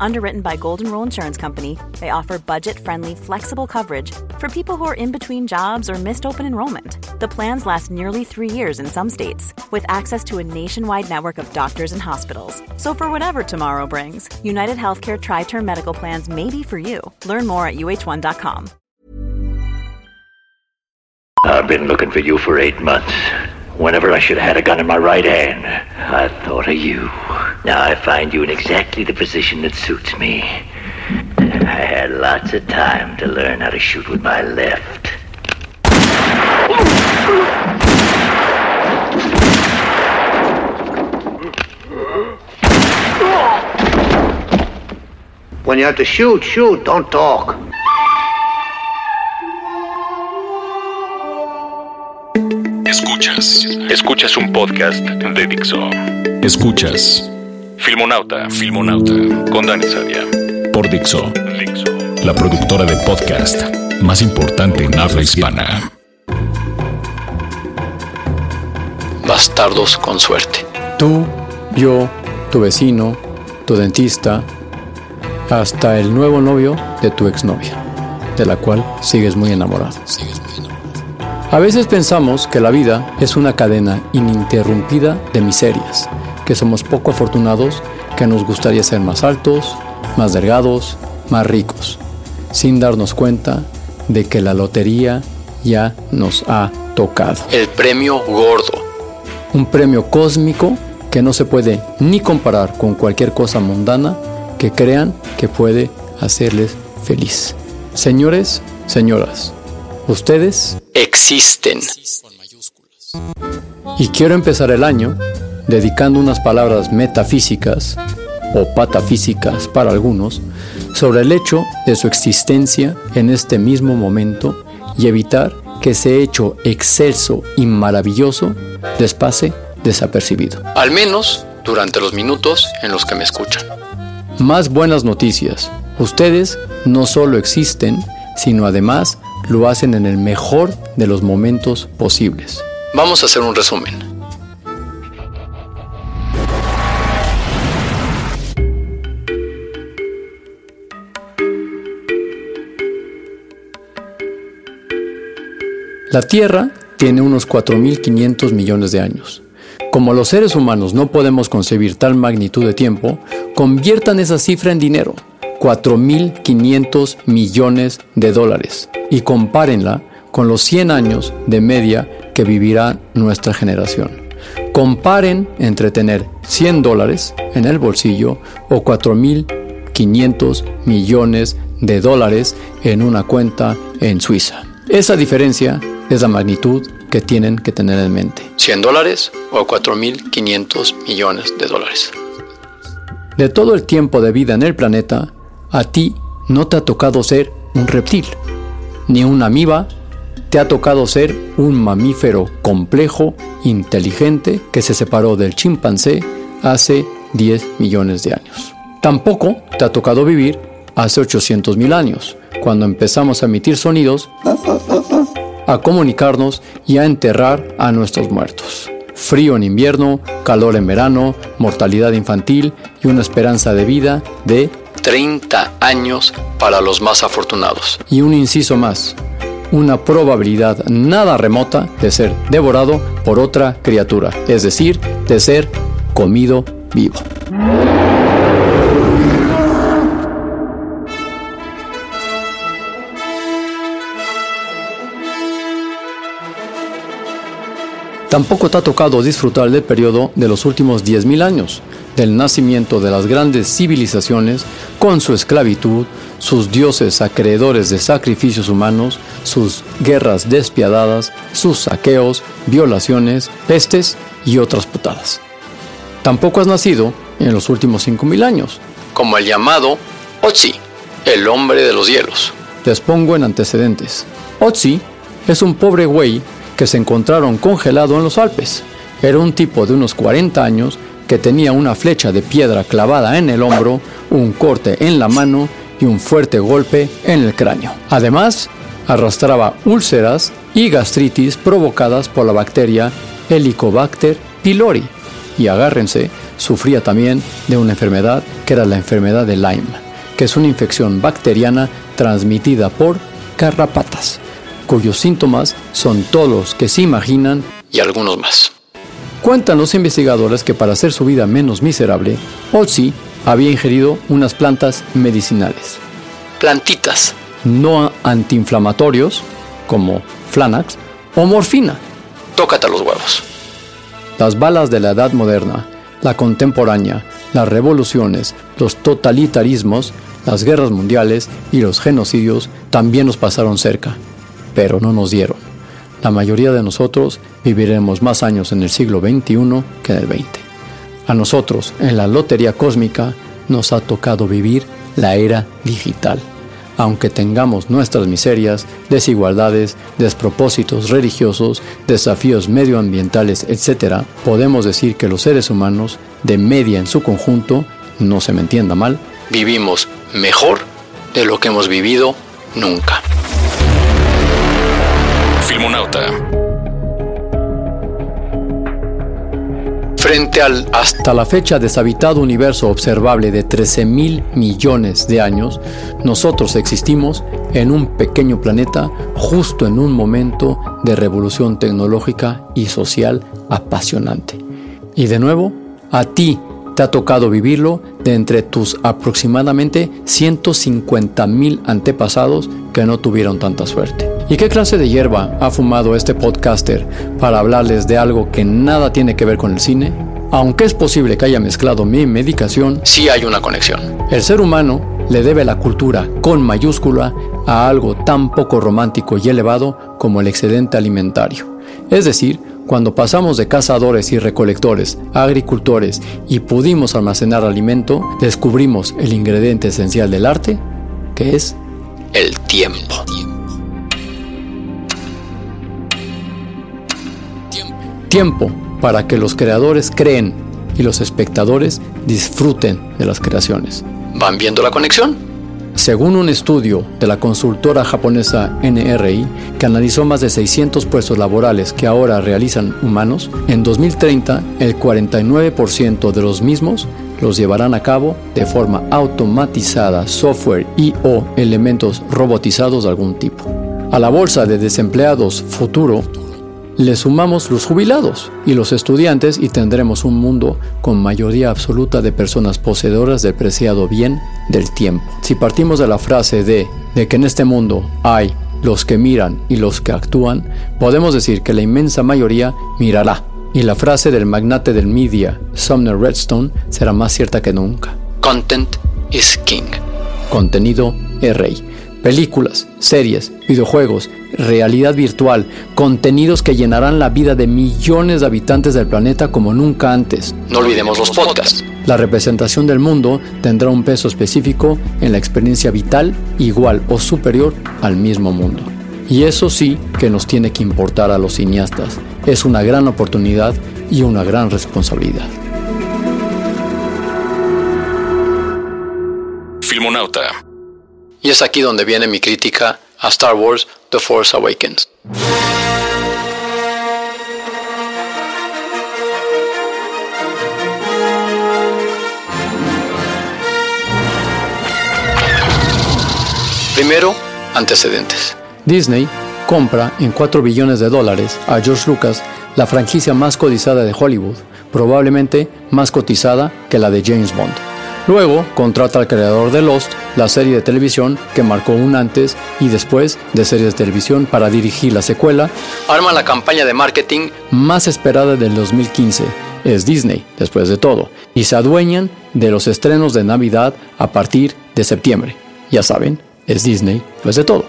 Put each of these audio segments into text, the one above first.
Underwritten by Golden Rule Insurance Company, they offer budget friendly, flexible coverage for people who are in between jobs or missed open enrollment. The plans last nearly three years in some states, with access to a nationwide network of doctors and hospitals. So, for whatever tomorrow brings, United Healthcare Tri Term Medical Plans may be for you. Learn more at uh1.com. I've been looking for you for eight months. Whenever I should have had a gun in my right hand, I thought of you. Now I find you in exactly the position that suits me. I had lots of time to learn how to shoot with my left. When you have to shoot, shoot, don't talk. Escuchas. Escuchas un podcast de Dixo. Escuchas. Filmonauta. Filmonauta. Con Dani Sadia. Por Dixo. Dixo. La productora de podcast más importante en habla hispana. Bastardos con suerte. Tú, yo, tu vecino, tu dentista, hasta el nuevo novio de tu exnovia, de la cual sigues muy enamorado. Sigues muy enamorado. A veces pensamos que la vida es una cadena ininterrumpida de miserias, que somos poco afortunados, que nos gustaría ser más altos, más delgados, más ricos, sin darnos cuenta de que la lotería ya nos ha tocado. El premio gordo. Un premio cósmico que no se puede ni comparar con cualquier cosa mundana que crean que puede hacerles feliz. Señores, señoras, ustedes existen. Y quiero empezar el año dedicando unas palabras metafísicas o patafísicas para algunos sobre el hecho de su existencia en este mismo momento y evitar que ese hecho excelso y maravilloso les pase desapercibido. Al menos durante los minutos en los que me escuchan. Más buenas noticias. Ustedes no solo existen, sino además lo hacen en el mejor de los momentos posibles. Vamos a hacer un resumen. La Tierra tiene unos 4.500 millones de años. Como los seres humanos no podemos concebir tal magnitud de tiempo, conviertan esa cifra en dinero, 4.500 millones de dólares, y compárenla con los 100 años de media que vivirá nuestra generación. Comparen entre tener 100 dólares en el bolsillo o 4.500 millones de dólares en una cuenta en Suiza. Esa diferencia es la magnitud que tienen que tener en mente. 100 dólares o 4.500 millones de dólares. De todo el tiempo de vida en el planeta, a ti no te ha tocado ser un reptil, ni una amiba, te ha tocado ser un mamífero complejo, inteligente, que se separó del chimpancé hace 10 millones de años. Tampoco te ha tocado vivir hace 800 mil años, cuando empezamos a emitir sonidos, a comunicarnos y a enterrar a nuestros muertos. Frío en invierno, calor en verano, mortalidad infantil y una esperanza de vida de 30 años para los más afortunados. Y un inciso más, una probabilidad nada remota de ser devorado por otra criatura, es decir, de ser comido vivo. Tampoco te ha tocado disfrutar del periodo de los últimos 10.000 años, del nacimiento de las grandes civilizaciones con su esclavitud, sus dioses acreedores de sacrificios humanos, sus guerras despiadadas, sus saqueos, violaciones, pestes y otras putadas. Tampoco has nacido en los últimos 5.000 años. Como el llamado Otzi, el hombre de los hielos. Les pongo en antecedentes. Otzi es un pobre güey que se encontraron congelado en los Alpes. Era un tipo de unos 40 años que tenía una flecha de piedra clavada en el hombro, un corte en la mano y un fuerte golpe en el cráneo. Además, arrastraba úlceras y gastritis provocadas por la bacteria Helicobacter pylori. Y agárrense, sufría también de una enfermedad que era la enfermedad de Lyme, que es una infección bacteriana transmitida por garrapatas, cuyos síntomas son todos los que se imaginan y algunos más. Cuentan los investigadores que para hacer su vida menos miserable, Otzi había ingerido unas plantas medicinales. Plantitas. No antiinflamatorios, como Flanax, o morfina. Tócate los huevos. Las balas de la edad moderna, la contemporánea, las revoluciones, los totalitarismos, las guerras mundiales y los genocidios también nos pasaron cerca, pero no nos dieron. La mayoría de nosotros viviremos más años en el siglo XXI que en el XX. A nosotros, en la lotería cósmica, nos ha tocado vivir la era digital. Aunque tengamos nuestras miserias, desigualdades, despropósitos religiosos, desafíos medioambientales, etc., podemos decir que los seres humanos, de media en su conjunto, no se me entienda mal, vivimos mejor de lo que hemos vivido nunca. Filmonauta. Frente al hasta la fecha deshabitado universo observable de 13 mil millones de años, nosotros existimos en un pequeño planeta justo en un momento de revolución tecnológica y social apasionante. Y de nuevo, a ti te ha tocado vivirlo de entre tus aproximadamente 150 mil antepasados que no tuvieron tanta suerte. ¿Y qué clase de hierba ha fumado este podcaster para hablarles de algo que nada tiene que ver con el cine? Aunque es posible que haya mezclado mi medicación, sí hay una conexión. El ser humano le debe la cultura con mayúscula a algo tan poco romántico y elevado como el excedente alimentario. Es decir, cuando pasamos de cazadores y recolectores a agricultores y pudimos almacenar alimento, descubrimos el ingrediente esencial del arte, que es el tiempo. Tiempo para que los creadores creen y los espectadores disfruten de las creaciones. ¿Van viendo la conexión? Según un estudio de la consultora japonesa NRI, que analizó más de 600 puestos laborales que ahora realizan humanos, en 2030 el 49% de los mismos los llevarán a cabo de forma automatizada, software y o elementos robotizados de algún tipo. A la bolsa de desempleados futuro le sumamos los jubilados y los estudiantes y tendremos un mundo con mayoría absoluta de personas poseedoras del preciado bien del tiempo. Si partimos de la frase de, de que en este mundo hay los que miran y los que actúan, podemos decir que la inmensa mayoría mirará. Y la frase del magnate del media, Sumner Redstone, será más cierta que nunca. Content is king. Contenido es rey películas, series, videojuegos, realidad virtual, contenidos que llenarán la vida de millones de habitantes del planeta como nunca antes. No olvidemos los podcasts. La representación del mundo tendrá un peso específico en la experiencia vital igual o superior al mismo mundo. Y eso sí que nos tiene que importar a los cineastas. Es una gran oportunidad y una gran responsabilidad. Filmonauta y es aquí donde viene mi crítica a Star Wars The Force Awakens. Primero, antecedentes. Disney compra en 4 billones de dólares a George Lucas la franquicia más codizada de Hollywood, probablemente más cotizada que la de James Bond. Luego contrata al creador de Lost, la serie de televisión que marcó un antes y después de series de televisión para dirigir la secuela. Arma la campaña de marketing más esperada del 2015. Es Disney, después de todo, y se adueñan de los estrenos de Navidad a partir de septiembre. Ya saben, es Disney, después de todo.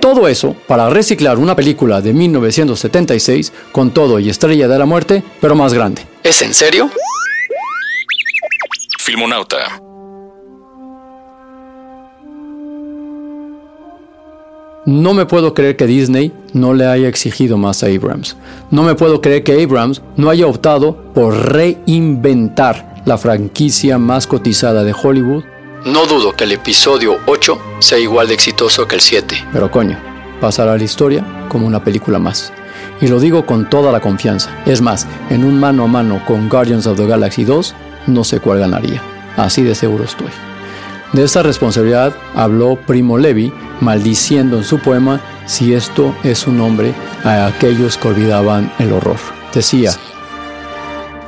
Todo eso para reciclar una película de 1976 con todo y Estrella de la Muerte, pero más grande. ¿Es en serio? Filmonauta. No me puedo creer que Disney no le haya exigido más a Abrams. No me puedo creer que Abrams no haya optado por reinventar la franquicia más cotizada de Hollywood No dudo que el episodio 8 sea igual de exitoso que el 7. Pero coño, pasará a la historia como una película más. Y lo digo con toda la confianza. Es más, en un mano a mano con Guardians of the Galaxy 2, no sé cuál ganaría. Así de seguro estoy. De esta responsabilidad habló Primo Levi, maldiciendo en su poema si esto es un nombre a aquellos que olvidaban el horror. Decía,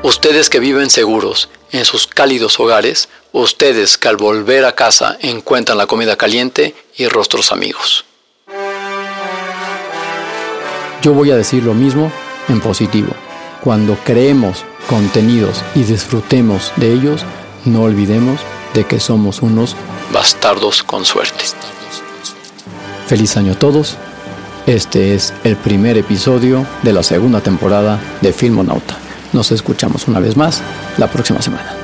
Ustedes que viven seguros en sus cálidos hogares, ustedes que al volver a casa encuentran la comida caliente y rostros amigos. Yo voy a decir lo mismo en positivo. Cuando creemos contenidos y disfrutemos de ellos, no olvidemos de que somos unos bastardos con suerte. Feliz año a todos. Este es el primer episodio de la segunda temporada de Filmonauta. Nos escuchamos una vez más la próxima semana.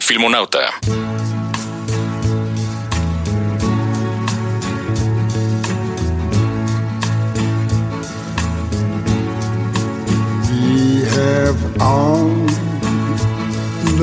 Filmonauta.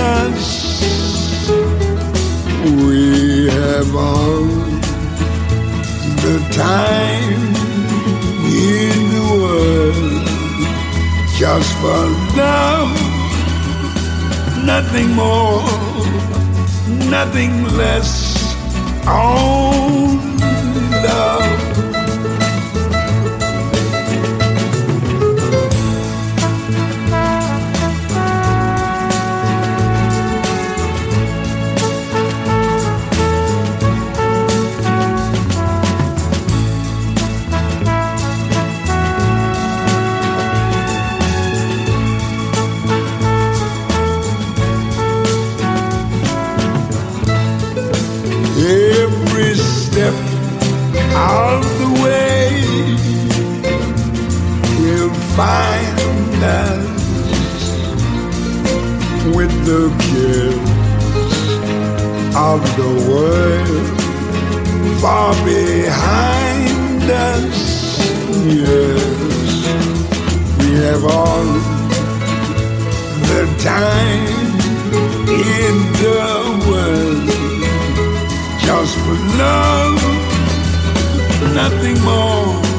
us. We have all the time in the world just for love, nothing more, nothing less. Only love. Find us with the kiss of the world far behind us. Yes, we have all the time in the world just for love, nothing more,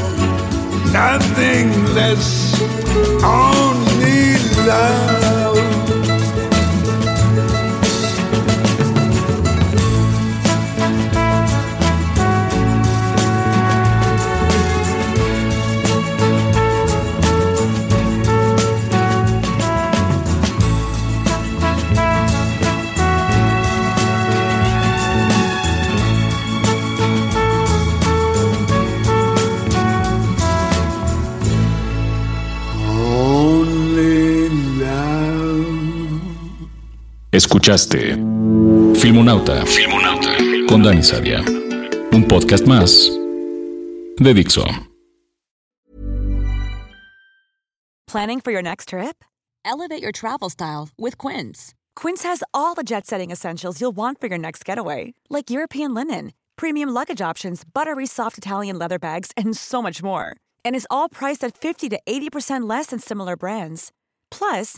nothing less, only love. Escuchaste Filmonauta. Filmonauta. Con Dani Sadia. Un podcast más de Dixo. Planning for your next trip? Elevate your travel style with Quince. Quince has all the jet setting essentials you'll want for your next getaway, like European linen, premium luggage options, buttery soft Italian leather bags, and so much more. And is all priced at 50 to 80% less than similar brands. Plus,